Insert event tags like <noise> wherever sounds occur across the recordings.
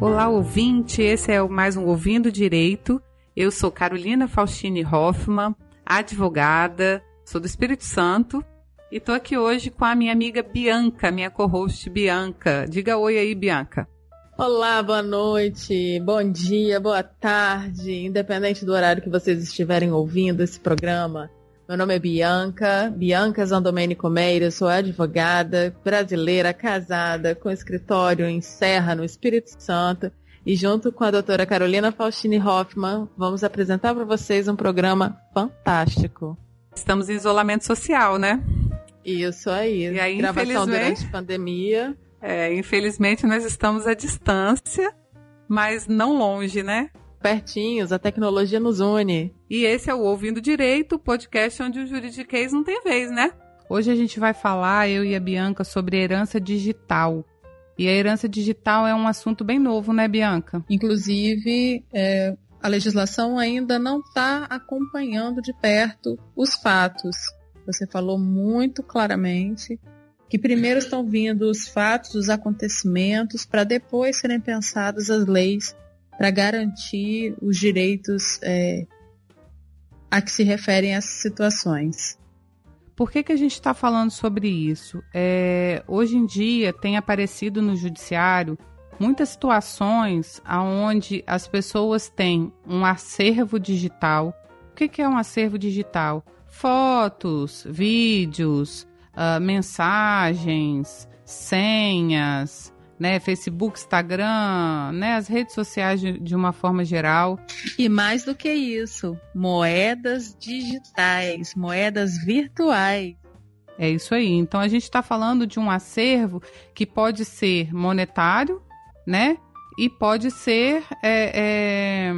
Olá, ouvinte. Esse é mais um Ouvindo Direito. Eu sou Carolina Faustine Hoffman, advogada, sou do Espírito Santo e estou aqui hoje com a minha amiga Bianca, minha co-host Bianca. Diga oi aí, Bianca. Olá, boa noite, bom dia, boa tarde, independente do horário que vocês estiverem ouvindo esse programa. Meu nome é Bianca, Bianca Zandomenico Meira, sou advogada brasileira, casada, com escritório em Serra, no Espírito Santo, e junto com a doutora Carolina Faustini Hoffman, vamos apresentar para vocês um programa fantástico. Estamos em isolamento social, né? Isso aí. E aí Gravação durante pandemia. É, infelizmente nós estamos à distância, mas não longe, né? Pertinhos, a tecnologia nos une. E esse é o Ouvindo Direito, podcast onde o juridiquês não tem vez, né? Hoje a gente vai falar, eu e a Bianca, sobre herança digital. E a herança digital é um assunto bem novo, né, Bianca? Inclusive, é, a legislação ainda não está acompanhando de perto os fatos. Você falou muito claramente que primeiro estão vindo os fatos, os acontecimentos, para depois serem pensadas as leis para garantir os direitos é, a que se referem essas situações. Por que, que a gente está falando sobre isso? É, hoje em dia tem aparecido no judiciário muitas situações onde as pessoas têm um acervo digital. O que, que é um acervo digital? Fotos, vídeos, uh, mensagens, senhas, né, Facebook, Instagram, né, as redes sociais de, de, uma forma geral. E mais do que isso, moedas digitais, moedas virtuais. É isso aí. Então a gente está falando de um acervo que pode ser monetário, né, e pode ser é, é,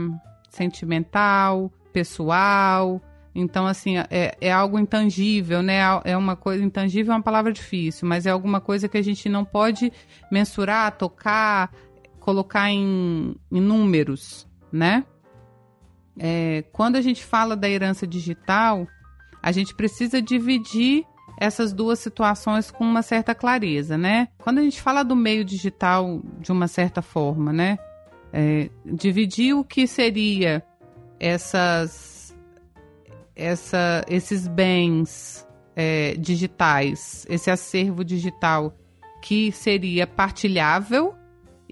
sentimental, pessoal, então, assim, é, é algo intangível, né? É uma coisa intangível, é uma palavra difícil, mas é alguma coisa que a gente não pode mensurar, tocar, colocar em, em números, né? É, quando a gente fala da herança digital, a gente precisa dividir essas duas situações com uma certa clareza, né? Quando a gente fala do meio digital de uma certa forma, né? É, dividir o que seria essas essa, esses bens é, digitais, esse acervo digital que seria partilhável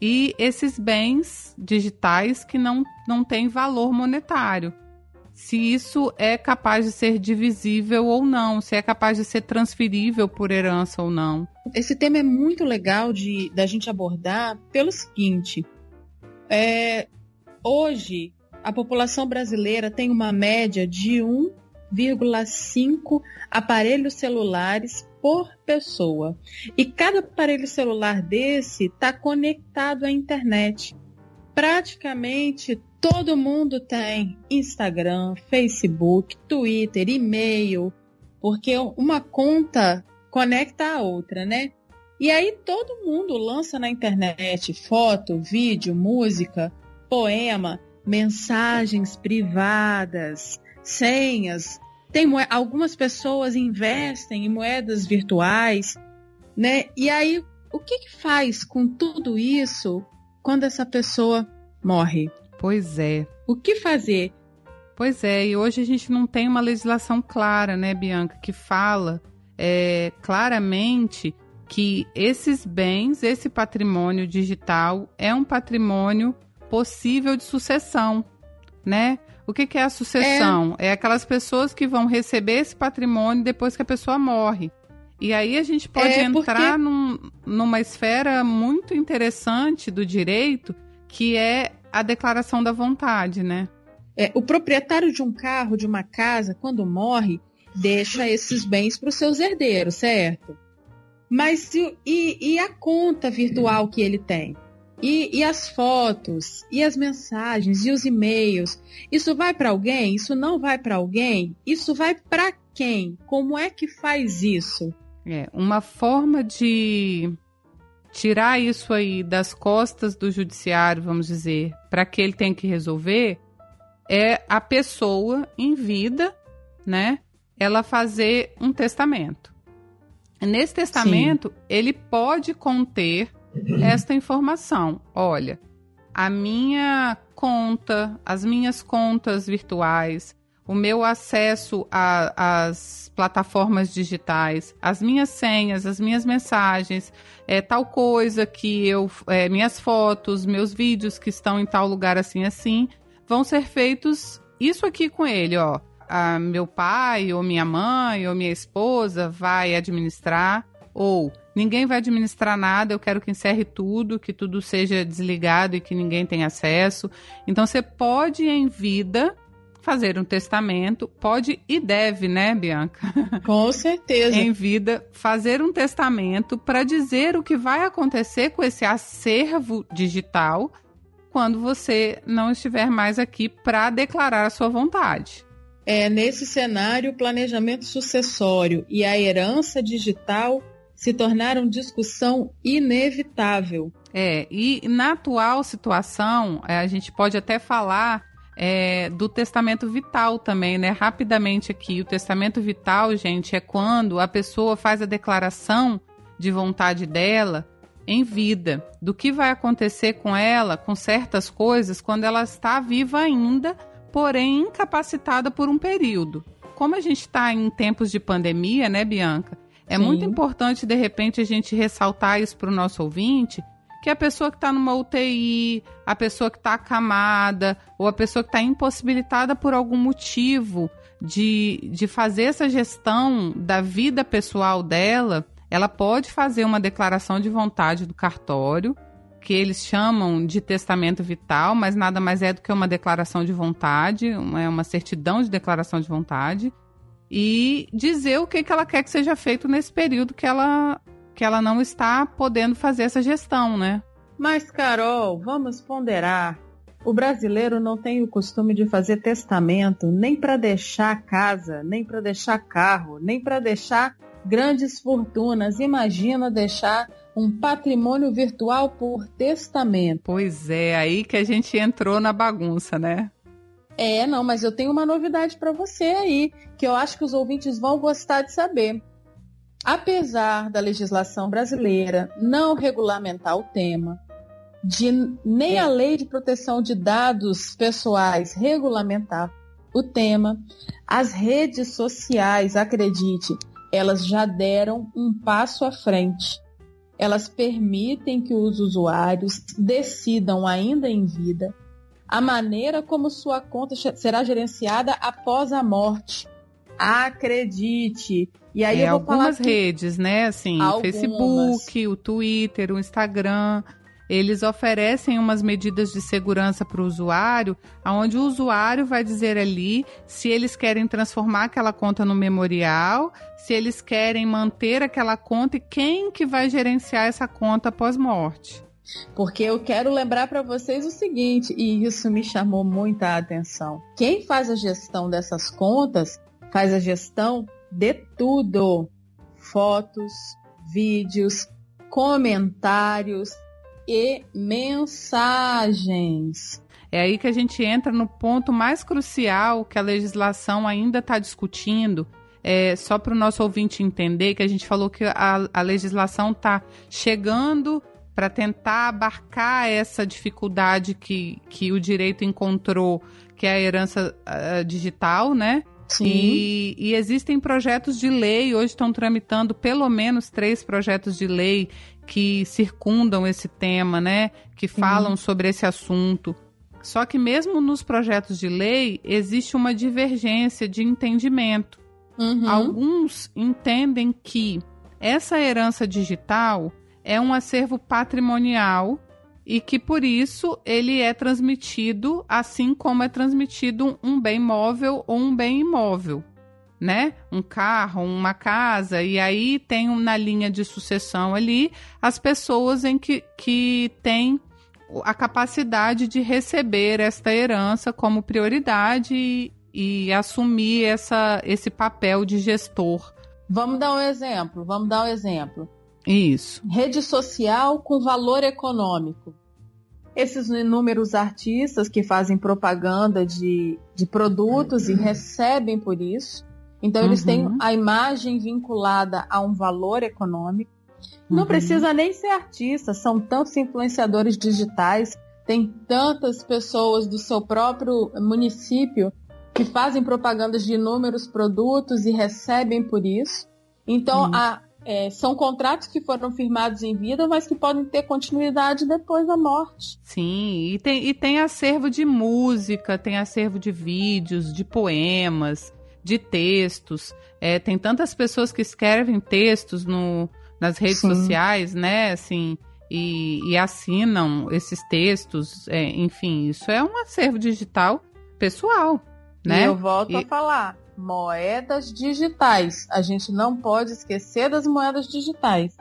e esses bens digitais que não, não têm valor monetário. Se isso é capaz de ser divisível ou não, se é capaz de ser transferível por herança ou não. Esse tema é muito legal de da gente abordar pelo seguinte: é, hoje a população brasileira tem uma média de 1,5 aparelhos celulares por pessoa. E cada aparelho celular desse está conectado à internet. Praticamente todo mundo tem Instagram, Facebook, Twitter, e-mail, porque uma conta conecta a outra, né? E aí todo mundo lança na internet foto, vídeo, música, poema mensagens privadas, senhas. Tem algumas pessoas investem em moedas virtuais, né? E aí, o que, que faz com tudo isso quando essa pessoa morre? Pois é. O que fazer? Pois é, e hoje a gente não tem uma legislação clara, né, Bianca, que fala é, claramente que esses bens, esse patrimônio digital é um patrimônio possível de sucessão, né? O que, que é a sucessão? É. é aquelas pessoas que vão receber esse patrimônio depois que a pessoa morre. E aí a gente pode é entrar porque... num, numa esfera muito interessante do direito, que é a declaração da vontade, né? É, o proprietário de um carro, de uma casa, quando morre, deixa esses bens para os seus herdeiros, certo? Mas e, e a conta virtual que ele tem? E, e as fotos, e as mensagens, e os e-mails. Isso vai para alguém? Isso não vai para alguém? Isso vai para quem? Como é que faz isso? É, uma forma de tirar isso aí das costas do judiciário, vamos dizer, para que ele tem que resolver, é a pessoa em vida, né? Ela fazer um testamento. Nesse testamento, Sim. ele pode conter esta informação. Olha, a minha conta, as minhas contas virtuais, o meu acesso às plataformas digitais, as minhas senhas, as minhas mensagens, é, tal coisa que eu, é, minhas fotos, meus vídeos que estão em tal lugar assim assim, vão ser feitos isso aqui com ele, ó. A, meu pai ou minha mãe ou minha esposa vai administrar ou ninguém vai administrar nada, eu quero que encerre tudo, que tudo seja desligado e que ninguém tenha acesso. Então você pode em vida fazer um testamento, pode e deve, né, Bianca? <laughs> Com certeza. em vida, fazer um testamento para dizer o que vai acontecer com esse acervo digital quando você não estiver mais aqui para declarar a sua vontade. É, nesse cenário, o planejamento sucessório e a herança digital se tornaram discussão inevitável. É, e na atual situação, é, a gente pode até falar é, do testamento vital também, né? Rapidamente aqui. O testamento vital, gente, é quando a pessoa faz a declaração de vontade dela em vida, do que vai acontecer com ela, com certas coisas, quando ela está viva ainda, porém incapacitada por um período. Como a gente está em tempos de pandemia, né, Bianca? É Sim. muito importante, de repente, a gente ressaltar isso para o nosso ouvinte, que a pessoa que está numa UTI, a pessoa que está acamada, ou a pessoa que está impossibilitada por algum motivo de, de fazer essa gestão da vida pessoal dela, ela pode fazer uma declaração de vontade do cartório, que eles chamam de testamento vital, mas nada mais é do que uma declaração de vontade, uma, é uma certidão de declaração de vontade e dizer o que, que ela quer que seja feito nesse período que ela, que ela não está podendo fazer essa gestão, né? Mas, Carol, vamos ponderar. O brasileiro não tem o costume de fazer testamento nem para deixar casa, nem para deixar carro, nem para deixar grandes fortunas. Imagina deixar um patrimônio virtual por testamento. Pois é, aí que a gente entrou na bagunça, né? É, não, mas eu tenho uma novidade para você aí, que eu acho que os ouvintes vão gostar de saber. Apesar da legislação brasileira não regulamentar o tema, de nem a Lei de Proteção de Dados Pessoais regulamentar o tema, as redes sociais, acredite, elas já deram um passo à frente. Elas permitem que os usuários decidam ainda em vida a maneira como sua conta será gerenciada após a morte. Acredite. E aí é, eu vou algumas falar redes, né? Assim, algumas. o Facebook, o Twitter, o Instagram, eles oferecem umas medidas de segurança para o usuário, onde o usuário vai dizer ali se eles querem transformar aquela conta no memorial, se eles querem manter aquela conta e quem que vai gerenciar essa conta após morte. Porque eu quero lembrar para vocês o seguinte, e isso me chamou muita atenção. Quem faz a gestão dessas contas faz a gestão de tudo: fotos, vídeos, comentários e mensagens. É aí que a gente entra no ponto mais crucial que a legislação ainda está discutindo. É, só para o nosso ouvinte entender que a gente falou que a, a legislação está chegando para tentar abarcar essa dificuldade que, que o direito encontrou, que é a herança uh, digital, né? Sim. E, e, existem projetos de lei, hoje estão tramitando pelo menos três projetos de lei que circundam esse tema, né? Que falam uhum. sobre esse assunto. Só que mesmo nos projetos de lei existe uma divergência de entendimento. Uhum. Alguns entendem que essa herança digital é um acervo patrimonial e que por isso ele é transmitido assim como é transmitido um bem móvel ou um bem imóvel, né? Um carro, uma casa, e aí tem na linha de sucessão ali as pessoas em que, que têm a capacidade de receber esta herança como prioridade e, e assumir essa, esse papel de gestor. Vamos dar um exemplo, vamos dar um exemplo. Isso. Rede social com valor econômico. Esses inúmeros artistas que fazem propaganda de, de produtos e recebem por isso. Então, eles uhum. têm a imagem vinculada a um valor econômico. Não uhum. precisa nem ser artista, são tantos influenciadores digitais tem tantas pessoas do seu próprio município que fazem propagandas de inúmeros produtos e recebem por isso. Então, hum. a, é, são contratos que foram firmados em vida, mas que podem ter continuidade depois da morte. Sim, e tem, e tem acervo de música, tem acervo de vídeos, de poemas, de textos. É, tem tantas pessoas que escrevem textos no, nas redes Sim. sociais, né? Assim, e, e assinam esses textos. É, enfim, isso é um acervo digital pessoal. Né? E eu volto e... a falar moedas digitais. A gente não pode esquecer das moedas digitais.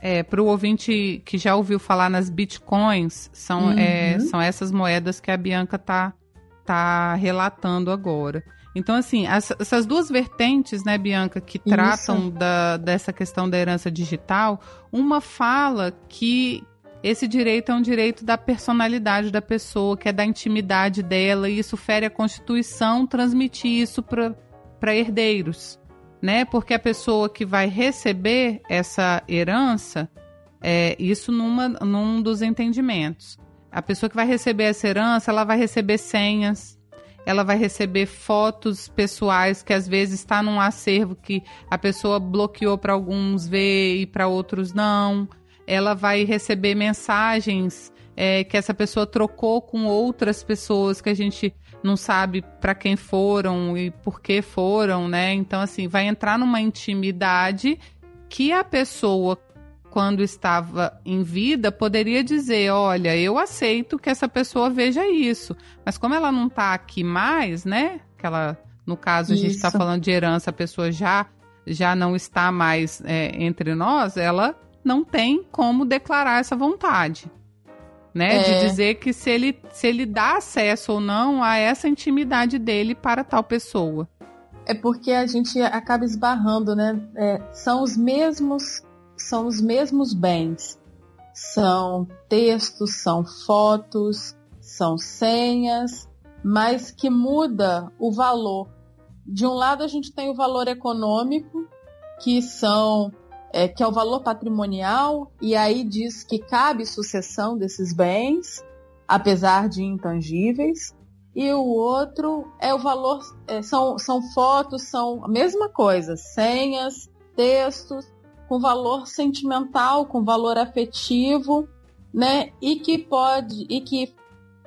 É, para o ouvinte que já ouviu falar nas bitcoins, são, é, uhum. é, são essas moedas que a Bianca tá, tá relatando agora. Então, assim, as, essas duas vertentes, né, Bianca, que tratam da, dessa questão da herança digital, uma fala que esse direito é um direito da personalidade da pessoa, que é da intimidade dela, e isso fere a Constituição transmitir isso para para herdeiros, né? Porque a pessoa que vai receber essa herança, é isso numa, num dos entendimentos. A pessoa que vai receber essa herança, ela vai receber senhas, ela vai receber fotos pessoais que às vezes está num acervo que a pessoa bloqueou para alguns ver e para outros não. Ela vai receber mensagens é, que essa pessoa trocou com outras pessoas que a gente não sabe para quem foram e por que foram, né? Então, assim, vai entrar numa intimidade que a pessoa, quando estava em vida, poderia dizer: olha, eu aceito que essa pessoa veja isso. Mas como ela não está aqui mais, né? Que ela, no caso, a gente está falando de herança, a pessoa já, já não está mais é, entre nós, ela não tem como declarar essa vontade né? É. De dizer que se ele, se ele dá acesso ou não a essa intimidade dele para tal pessoa. É porque a gente acaba esbarrando, né? É, são os mesmos, são os mesmos bens. São textos, são fotos, são senhas, mas que muda o valor. De um lado a gente tem o valor econômico, que são é, que é o valor patrimonial, e aí diz que cabe sucessão desses bens, apesar de intangíveis. E o outro é o valor, é, são, são fotos, são a mesma coisa, senhas, textos, com valor sentimental, com valor afetivo, né? E que pode, e que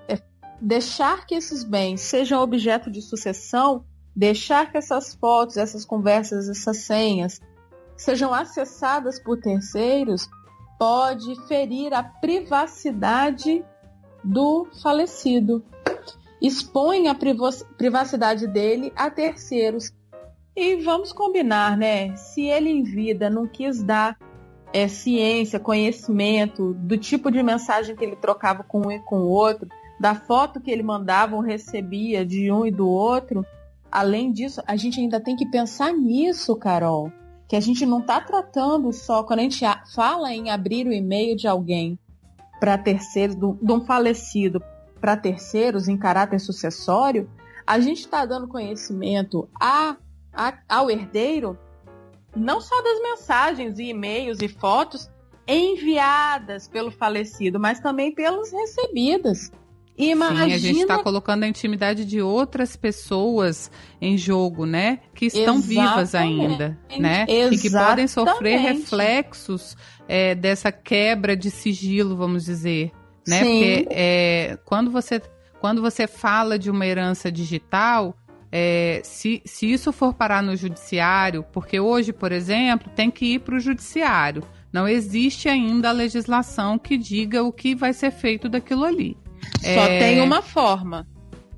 é, deixar que esses bens sejam objeto de sucessão, deixar que essas fotos, essas conversas, essas senhas, sejam acessadas por terceiros pode ferir a privacidade do falecido. Expõe a privacidade dele a terceiros. E vamos combinar, né? Se ele em vida não quis dar é, ciência, conhecimento do tipo de mensagem que ele trocava com um e com o outro, da foto que ele mandava ou recebia de um e do outro, além disso, a gente ainda tem que pensar nisso, Carol que a gente não está tratando só, quando a gente fala em abrir o e-mail de alguém para terceiros, de um falecido para terceiros em caráter sucessório, a gente está dando conhecimento a, a, ao herdeiro não só das mensagens e e-mails e fotos enviadas pelo falecido, mas também pelas recebidas. Imagina... Sim, a gente está colocando a intimidade de outras pessoas em jogo, né? Que estão Exatamente. vivas ainda, né? Exatamente. E que podem sofrer reflexos é, dessa quebra de sigilo, vamos dizer, né? Sim. Porque é, quando você quando você fala de uma herança digital, é, se, se isso for parar no judiciário, porque hoje, por exemplo, tem que ir para o judiciário. Não existe ainda a legislação que diga o que vai ser feito daquilo ali. Só é... tem uma forma.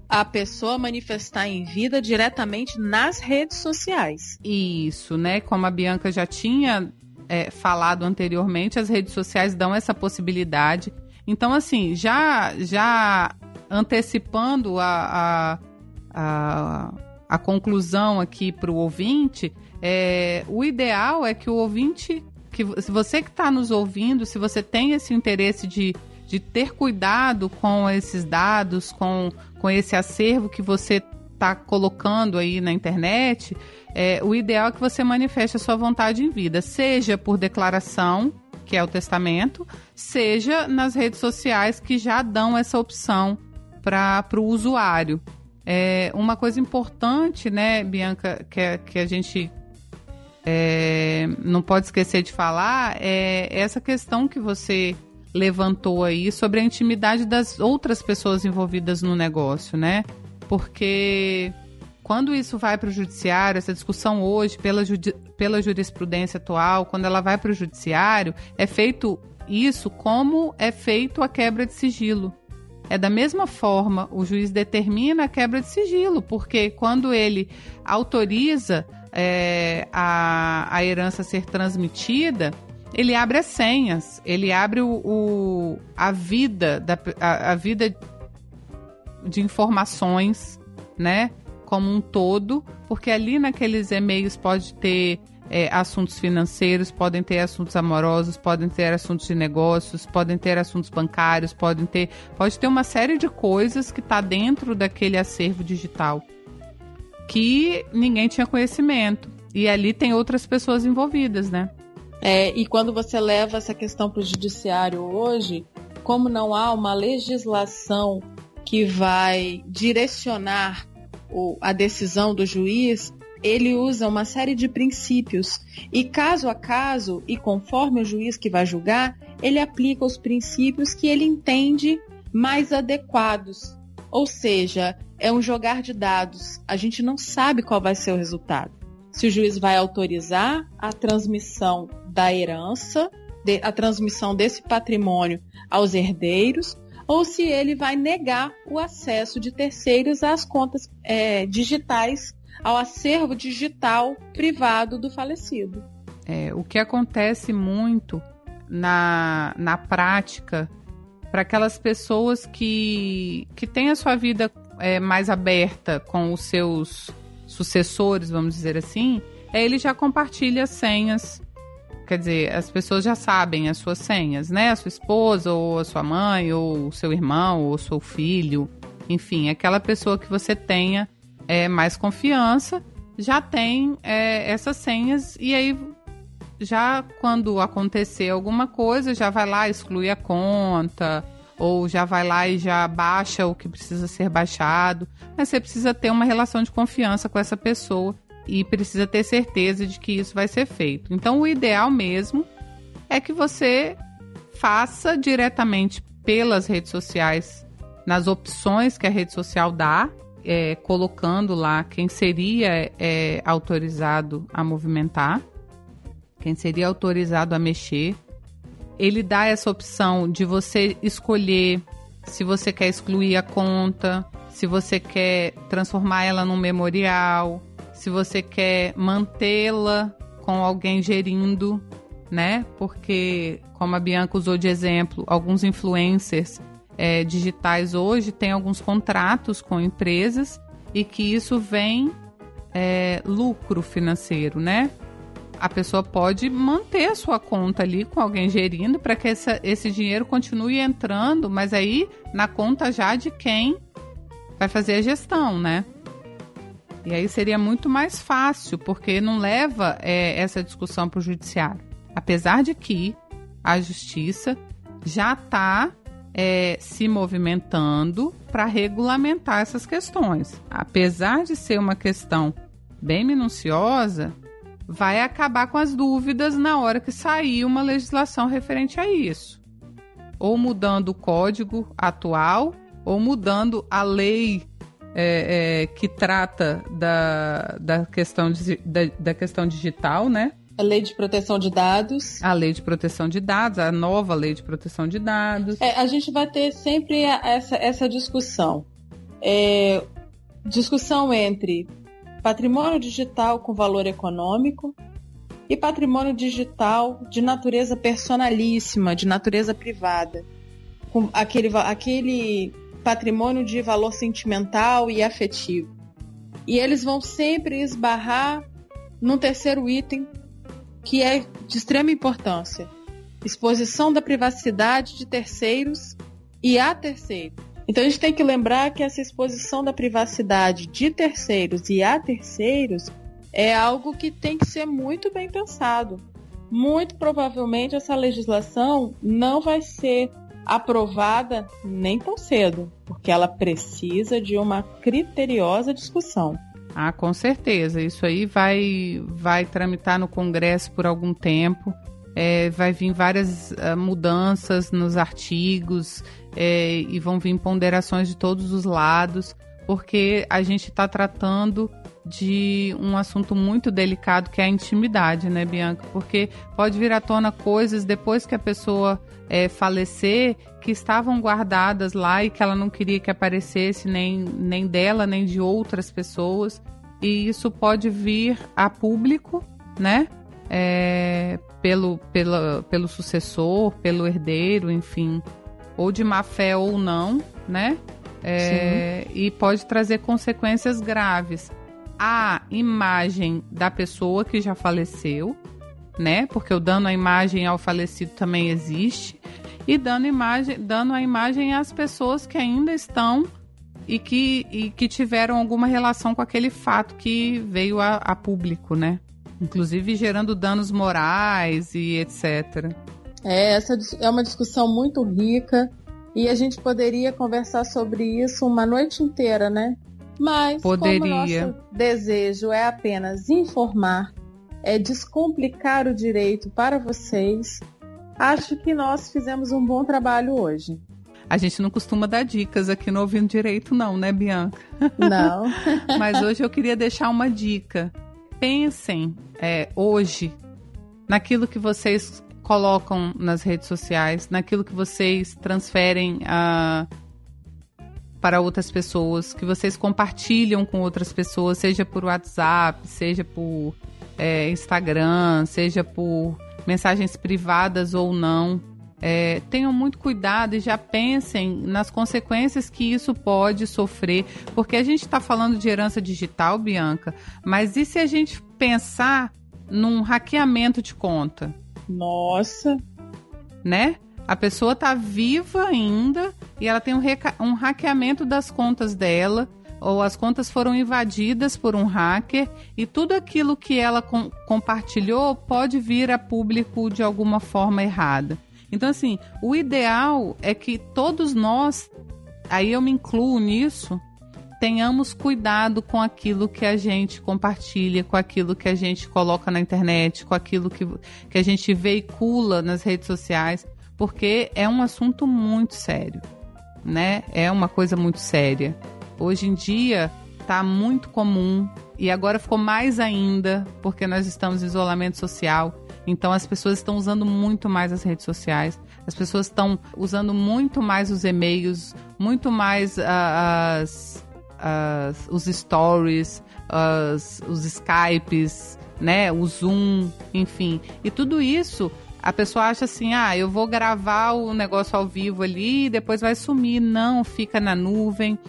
A pessoa manifestar em vida diretamente nas redes sociais. Isso, né? Como a Bianca já tinha é, falado anteriormente, as redes sociais dão essa possibilidade. Então, assim, já, já antecipando a, a, a, a conclusão aqui para o ouvinte, é, o ideal é que o ouvinte, que se você que está nos ouvindo, se você tem esse interesse de de ter cuidado com esses dados, com, com esse acervo que você está colocando aí na internet, é, o ideal é que você manifeste a sua vontade em vida, seja por declaração, que é o testamento, seja nas redes sociais que já dão essa opção para o usuário. É, uma coisa importante, né, Bianca, que, é, que a gente é, não pode esquecer de falar é essa questão que você levantou aí sobre a intimidade das outras pessoas envolvidas no negócio, né? Porque quando isso vai para o judiciário, essa discussão hoje, pela, pela jurisprudência atual, quando ela vai para o judiciário, é feito isso como é feito a quebra de sigilo. É da mesma forma, o juiz determina a quebra de sigilo, porque quando ele autoriza é, a, a herança ser transmitida, ele abre as senhas, ele abre o, o a vida da a, a, vida de informações, né, como um todo, porque ali naqueles e-mails pode ter é, assuntos financeiros, podem ter assuntos amorosos, podem ter assuntos de negócios, podem ter assuntos bancários, podem ter, pode ter uma série de coisas que está dentro daquele acervo digital que ninguém tinha conhecimento. E ali tem outras pessoas envolvidas, né? É, e quando você leva essa questão para o judiciário hoje, como não há uma legislação que vai direcionar o, a decisão do juiz, ele usa uma série de princípios e caso a caso e conforme o juiz que vai julgar, ele aplica os princípios que ele entende mais adequados. Ou seja, é um jogar de dados. A gente não sabe qual vai ser o resultado. Se o juiz vai autorizar a transmissão da herança, a transmissão desse patrimônio aos herdeiros, ou se ele vai negar o acesso de terceiros às contas é, digitais, ao acervo digital privado do falecido. É, o que acontece muito na, na prática para aquelas pessoas que, que têm a sua vida é, mais aberta com os seus sucessores, vamos dizer assim, é ele já compartilha senhas. Quer dizer, as pessoas já sabem as suas senhas, né? A sua esposa, ou a sua mãe, ou o seu irmão, ou o seu filho. Enfim, aquela pessoa que você tenha é, mais confiança já tem é, essas senhas e aí já quando acontecer alguma coisa já vai lá exclui a conta ou já vai lá e já baixa o que precisa ser baixado. Mas você precisa ter uma relação de confiança com essa pessoa e precisa ter certeza de que isso vai ser feito. Então, o ideal mesmo é que você faça diretamente pelas redes sociais, nas opções que a rede social dá, é, colocando lá quem seria é, autorizado a movimentar, quem seria autorizado a mexer ele dá essa opção de você escolher se você quer excluir a conta, se você quer transformar ela num memorial, se você quer mantê-la com alguém gerindo, né? Porque, como a Bianca usou de exemplo, alguns influencers é, digitais hoje têm alguns contratos com empresas e que isso vem é, lucro financeiro, né? a pessoa pode manter a sua conta ali com alguém gerindo para que essa, esse dinheiro continue entrando, mas aí na conta já de quem vai fazer a gestão, né? E aí seria muito mais fácil, porque não leva é, essa discussão para o judiciário. Apesar de que a justiça já está é, se movimentando para regulamentar essas questões. Apesar de ser uma questão bem minuciosa, vai acabar com as dúvidas na hora que sair uma legislação referente a isso. Ou mudando o código atual, ou mudando a lei é, é, que trata da, da, questão de, da, da questão digital, né? A lei de proteção de dados. A lei de proteção de dados, a nova lei de proteção de dados. É, a gente vai ter sempre essa, essa discussão. É, discussão entre patrimônio digital com valor econômico e patrimônio digital de natureza personalíssima, de natureza privada, com aquele, aquele patrimônio de valor sentimental e afetivo. E eles vão sempre esbarrar num terceiro item que é de extrema importância: exposição da privacidade de terceiros e a terceiros. Então a gente tem que lembrar que essa exposição da privacidade de terceiros e a terceiros é algo que tem que ser muito bem pensado. muito provavelmente essa legislação não vai ser aprovada nem tão cedo, porque ela precisa de uma criteriosa discussão. Ah, com certeza. Isso aí vai, vai tramitar no Congresso por algum tempo. É, vai vir várias uh, mudanças nos artigos é, e vão vir ponderações de todos os lados, porque a gente está tratando de um assunto muito delicado que é a intimidade, né, Bianca? Porque pode vir à tona coisas depois que a pessoa é, falecer que estavam guardadas lá e que ela não queria que aparecesse nem, nem dela, nem de outras pessoas. E isso pode vir a público, né? É, pelo, pela, pelo sucessor, pelo herdeiro, enfim, ou de má fé ou não, né? É, e pode trazer consequências graves a imagem da pessoa que já faleceu, né? Porque o dano à imagem ao falecido também existe. E dando, imagem, dando a imagem às pessoas que ainda estão e que, e que tiveram alguma relação com aquele fato que veio a, a público, né? Inclusive gerando danos morais e etc. É, essa é uma discussão muito rica e a gente poderia conversar sobre isso uma noite inteira, né? Mas Poderia. nosso desejo é apenas informar, é descomplicar o direito para vocês, acho que nós fizemos um bom trabalho hoje. A gente não costuma dar dicas aqui no Ouvindo Direito, não, né, Bianca? Não. <laughs> Mas hoje eu queria deixar uma dica. Pensem é, hoje naquilo que vocês colocam nas redes sociais, naquilo que vocês transferem a. Uh, para outras pessoas, que vocês compartilham com outras pessoas, seja por WhatsApp, seja por é, Instagram, seja por mensagens privadas ou não. É, tenham muito cuidado e já pensem nas consequências que isso pode sofrer, porque a gente está falando de herança digital, Bianca, mas e se a gente pensar num hackeamento de conta? Nossa! Né? A pessoa tá viva ainda e ela tem um, um hackeamento das contas dela ou as contas foram invadidas por um hacker e tudo aquilo que ela com compartilhou pode vir a público de alguma forma errada. Então, assim, o ideal é que todos nós, aí eu me incluo nisso, tenhamos cuidado com aquilo que a gente compartilha, com aquilo que a gente coloca na internet, com aquilo que, que a gente veicula nas redes sociais porque é um assunto muito sério, né? É uma coisa muito séria. Hoje em dia está muito comum e agora ficou mais ainda porque nós estamos em isolamento social. Então as pessoas estão usando muito mais as redes sociais, as pessoas estão usando muito mais os e-mails, muito mais uh, as, as, os stories, as, os Skypes, né, o Zoom, enfim. E tudo isso a pessoa acha assim: ah, eu vou gravar o negócio ao vivo ali e depois vai sumir. Não, fica na nuvem.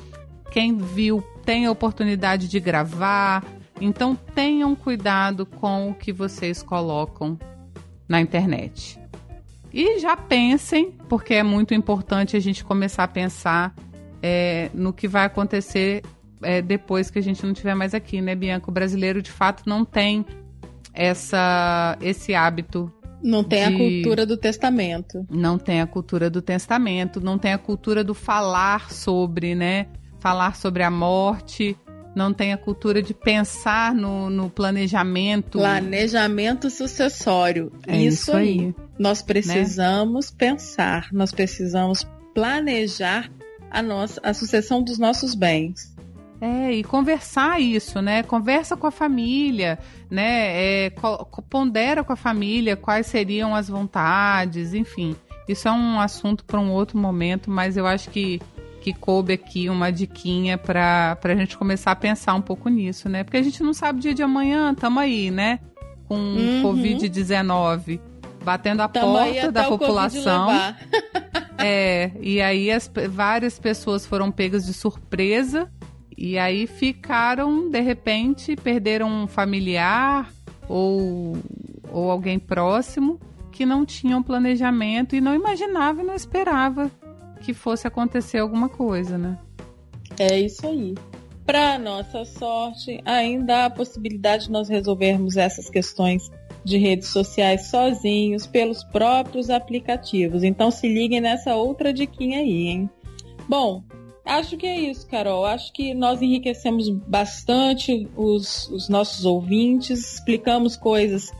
Quem viu tem a oportunidade de gravar. Então tenham cuidado com o que vocês colocam na internet. E já pensem, porque é muito importante a gente começar a pensar é, no que vai acontecer é, depois que a gente não estiver mais aqui, né, Bianca? O brasileiro de fato não tem essa, esse hábito não tem de... a cultura do testamento. Não tem a cultura do testamento, não tem a cultura do falar sobre, né? Falar sobre a morte, não tem a cultura de pensar no, no planejamento. Planejamento sucessório. É isso, isso aí. aí. Nós né? precisamos né? pensar, nós precisamos planejar a nossa a sucessão dos nossos bens. É, e conversar isso, né? Conversa com a família, né? É, pondera com a família quais seriam as vontades, enfim. Isso é um assunto para um outro momento, mas eu acho que, que coube aqui uma diquinha para a gente começar a pensar um pouco nisso, né? Porque a gente não sabe o dia de amanhã, tamo aí, né? Com uhum. Covid-19 batendo a tamo porta da população. é, e aí as, várias pessoas foram pegas de surpresa e aí ficaram, de repente, perderam um familiar ou, ou alguém próximo que não tinham planejamento e não imaginava e não esperava que fosse acontecer alguma coisa, né? É isso aí. Para nossa sorte, ainda há a possibilidade de nós resolvermos essas questões de redes sociais sozinhos pelos próprios aplicativos. Então se liguem nessa outra diquinha aí, hein? Bom, acho que é isso, Carol. Acho que nós enriquecemos bastante os, os nossos ouvintes, explicamos coisas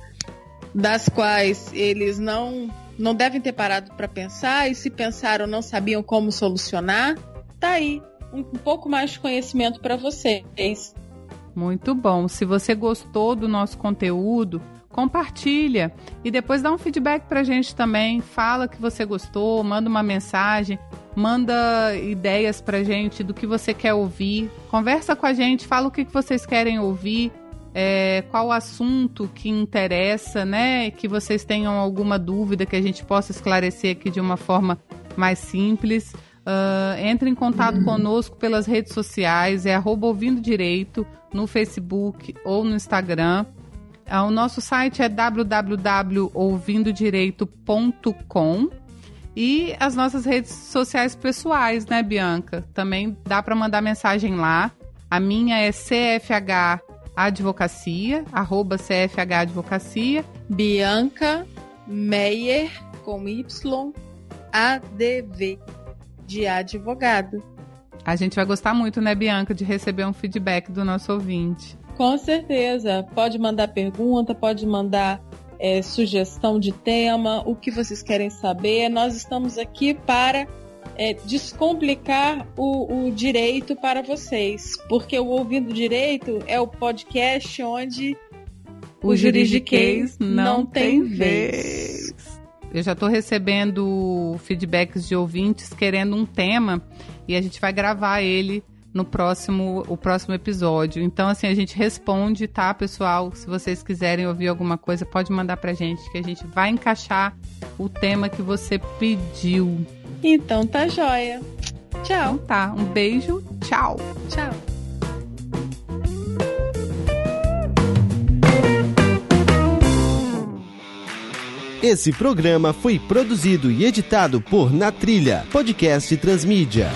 das quais eles não não devem ter parado para pensar e se pensaram não sabiam como solucionar. Tá aí um, um pouco mais de conhecimento para vocês. Muito bom. Se você gostou do nosso conteúdo, compartilha e depois dá um feedback para a gente também. Fala que você gostou, manda uma mensagem, manda ideias para a gente do que você quer ouvir. Conversa com a gente, fala o que vocês querem ouvir. É, qual assunto que interessa, né? Que vocês tenham alguma dúvida que a gente possa esclarecer aqui de uma forma mais simples. Uh, entre em contato uhum. conosco pelas redes sociais, é arroba ouvindo direito, no Facebook ou no Instagram. Uh, o nosso site é www.ouvindodireito.com e as nossas redes sociais pessoais, né, Bianca? Também dá para mandar mensagem lá. A minha é CFH Advocacia, arroba CFH Advocacia. Bianca Meyer, com Y, ADV de advogado. A gente vai gostar muito, né, Bianca, de receber um feedback do nosso ouvinte. Com certeza. Pode mandar pergunta, pode mandar é, sugestão de tema, o que vocês querem saber. Nós estamos aqui para é, descomplicar o, o, direito para vocês, porque o Ouvindo Direito é o podcast onde o, o juridiquês não, não tem vez. vez. Eu já estou recebendo feedbacks de ouvintes querendo um tema e a gente vai gravar ele no próximo, o próximo episódio. Então, assim, a gente responde, tá, pessoal? Se vocês quiserem ouvir alguma coisa, pode mandar pra gente que a gente vai encaixar o tema que você pediu. Então tá joia. Tchau. Então tá, um beijo, tchau. Tchau. Esse programa foi produzido e editado por Na Trilha, podcast Transmídia.